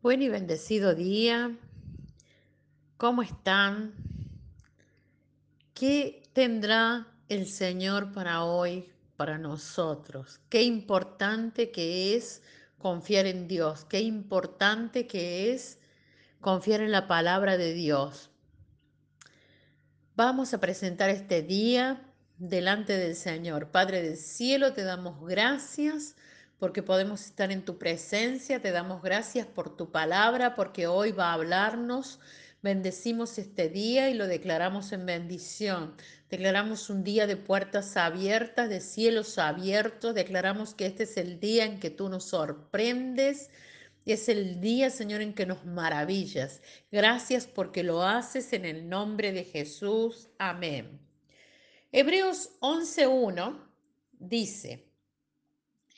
Buen y bendecido día. ¿Cómo están? ¿Qué tendrá el Señor para hoy, para nosotros? Qué importante que es confiar en Dios. Qué importante que es confiar en la palabra de Dios. Vamos a presentar este día delante del Señor. Padre del cielo, te damos gracias porque podemos estar en tu presencia. Te damos gracias por tu palabra, porque hoy va a hablarnos. Bendecimos este día y lo declaramos en bendición. Declaramos un día de puertas abiertas, de cielos abiertos. Declaramos que este es el día en que tú nos sorprendes. Es el día, Señor, en que nos maravillas. Gracias porque lo haces en el nombre de Jesús. Amén. Hebreos 11.1 dice,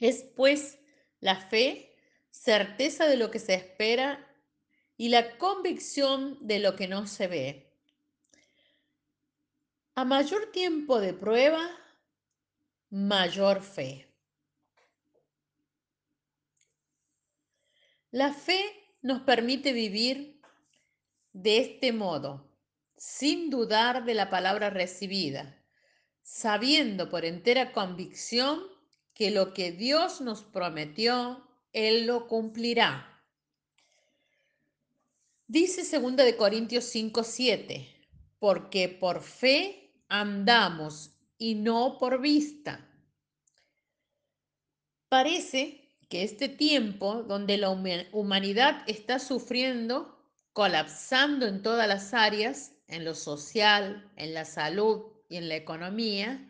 es pues la fe, certeza de lo que se espera y la convicción de lo que no se ve. A mayor tiempo de prueba, mayor fe. La fe nos permite vivir de este modo, sin dudar de la palabra recibida, sabiendo por entera convicción que lo que Dios nos prometió, Él lo cumplirá. Dice 2 de Corintios 5, 7, porque por fe andamos y no por vista. Parece que este tiempo donde la humanidad está sufriendo, colapsando en todas las áreas, en lo social, en la salud y en la economía,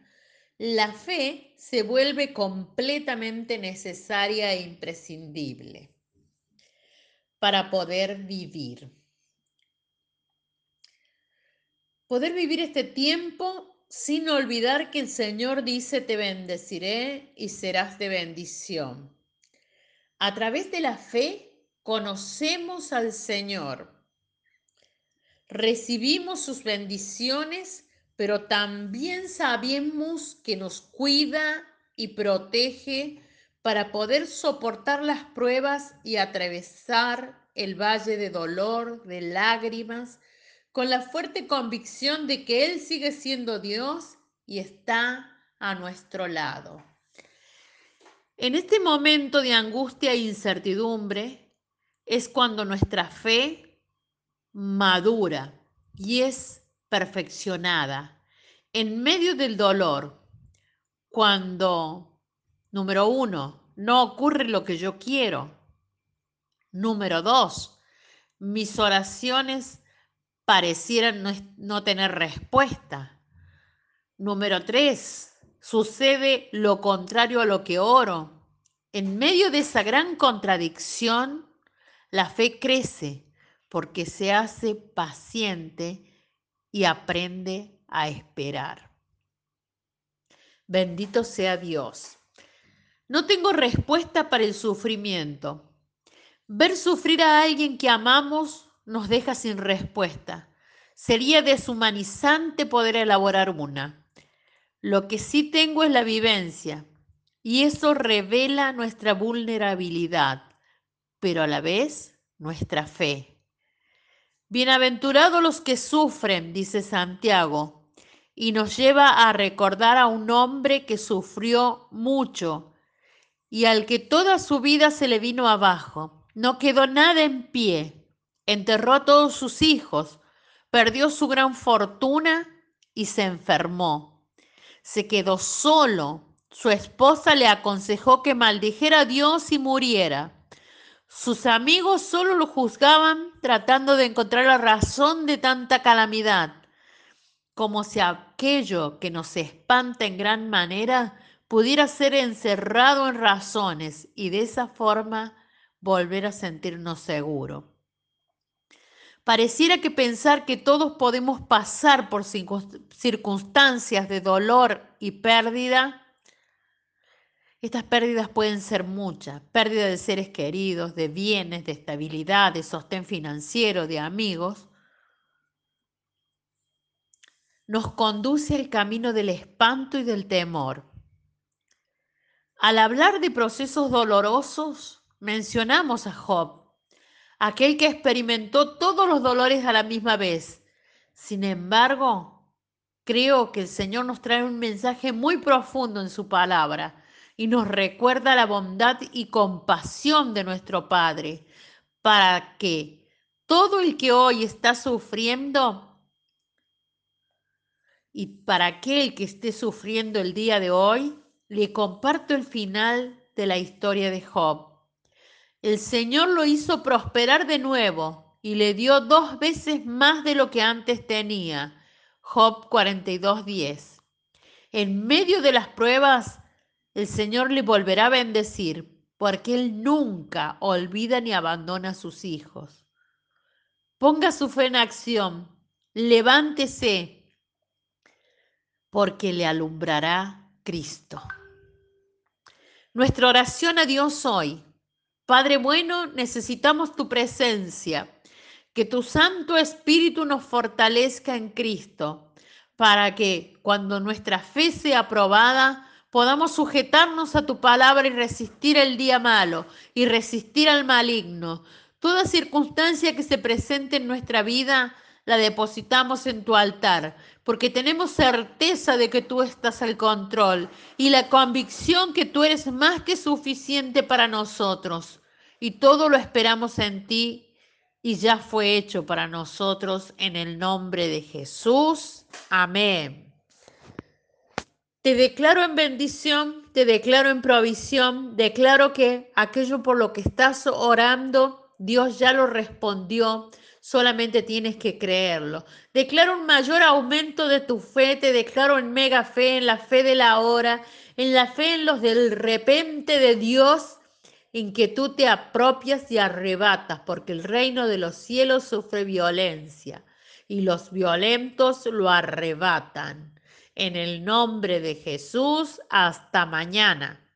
la fe se vuelve completamente necesaria e imprescindible para poder vivir. Poder vivir este tiempo sin olvidar que el Señor dice, te bendeciré y serás de bendición. A través de la fe conocemos al Señor, recibimos sus bendiciones pero también sabemos que nos cuida y protege para poder soportar las pruebas y atravesar el valle de dolor, de lágrimas, con la fuerte convicción de que Él sigue siendo Dios y está a nuestro lado. En este momento de angustia e incertidumbre es cuando nuestra fe madura y es perfeccionada en medio del dolor, cuando, número uno, no ocurre lo que yo quiero. Número dos, mis oraciones parecieran no, no tener respuesta. Número tres, sucede lo contrario a lo que oro. En medio de esa gran contradicción, la fe crece porque se hace paciente y aprende a esperar. Bendito sea Dios. No tengo respuesta para el sufrimiento. Ver sufrir a alguien que amamos nos deja sin respuesta. Sería deshumanizante poder elaborar una. Lo que sí tengo es la vivencia y eso revela nuestra vulnerabilidad, pero a la vez nuestra fe. Bienaventurados los que sufren, dice Santiago, y nos lleva a recordar a un hombre que sufrió mucho y al que toda su vida se le vino abajo. No quedó nada en pie, enterró a todos sus hijos, perdió su gran fortuna y se enfermó. Se quedó solo. Su esposa le aconsejó que maldijera a Dios y muriera. Sus amigos solo lo juzgaban tratando de encontrar la razón de tanta calamidad, como si aquello que nos espanta en gran manera pudiera ser encerrado en razones y de esa forma volver a sentirnos seguros. Pareciera que pensar que todos podemos pasar por circunstancias de dolor y pérdida estas pérdidas pueden ser muchas, pérdida de seres queridos, de bienes, de estabilidad, de sostén financiero, de amigos. Nos conduce al camino del espanto y del temor. Al hablar de procesos dolorosos, mencionamos a Job. aquel que experimentó todos los dolores a la misma vez. Sin embargo, creo que el Señor nos trae un mensaje muy profundo en su palabra y nos recuerda la bondad y compasión de nuestro Padre para que todo el que hoy está sufriendo y para aquel que esté sufriendo el día de hoy, le comparto el final de la historia de Job. El Señor lo hizo prosperar de nuevo y le dio dos veces más de lo que antes tenía. Job 42:10. En medio de las pruebas, el Señor le volverá a bendecir, porque Él nunca olvida ni abandona a sus hijos. Ponga su fe en acción, levántese, porque le alumbrará Cristo. Nuestra oración a Dios hoy Padre bueno, necesitamos tu presencia, que tu Santo Espíritu nos fortalezca en Cristo, para que cuando nuestra fe sea aprobada, podamos sujetarnos a tu palabra y resistir el día malo y resistir al maligno. Toda circunstancia que se presente en nuestra vida, la depositamos en tu altar, porque tenemos certeza de que tú estás al control y la convicción que tú eres más que suficiente para nosotros y todo lo esperamos en ti y ya fue hecho para nosotros en el nombre de Jesús. Amén. Te declaro en bendición, te declaro en provisión, declaro que aquello por lo que estás orando, Dios ya lo respondió, solamente tienes que creerlo. Declaro un mayor aumento de tu fe, te declaro en mega fe, en la fe de la hora, en la fe en los del repente de Dios en que tú te apropias y arrebatas, porque el reino de los cielos sufre violencia y los violentos lo arrebatan. En el nombre de Jesús, hasta mañana.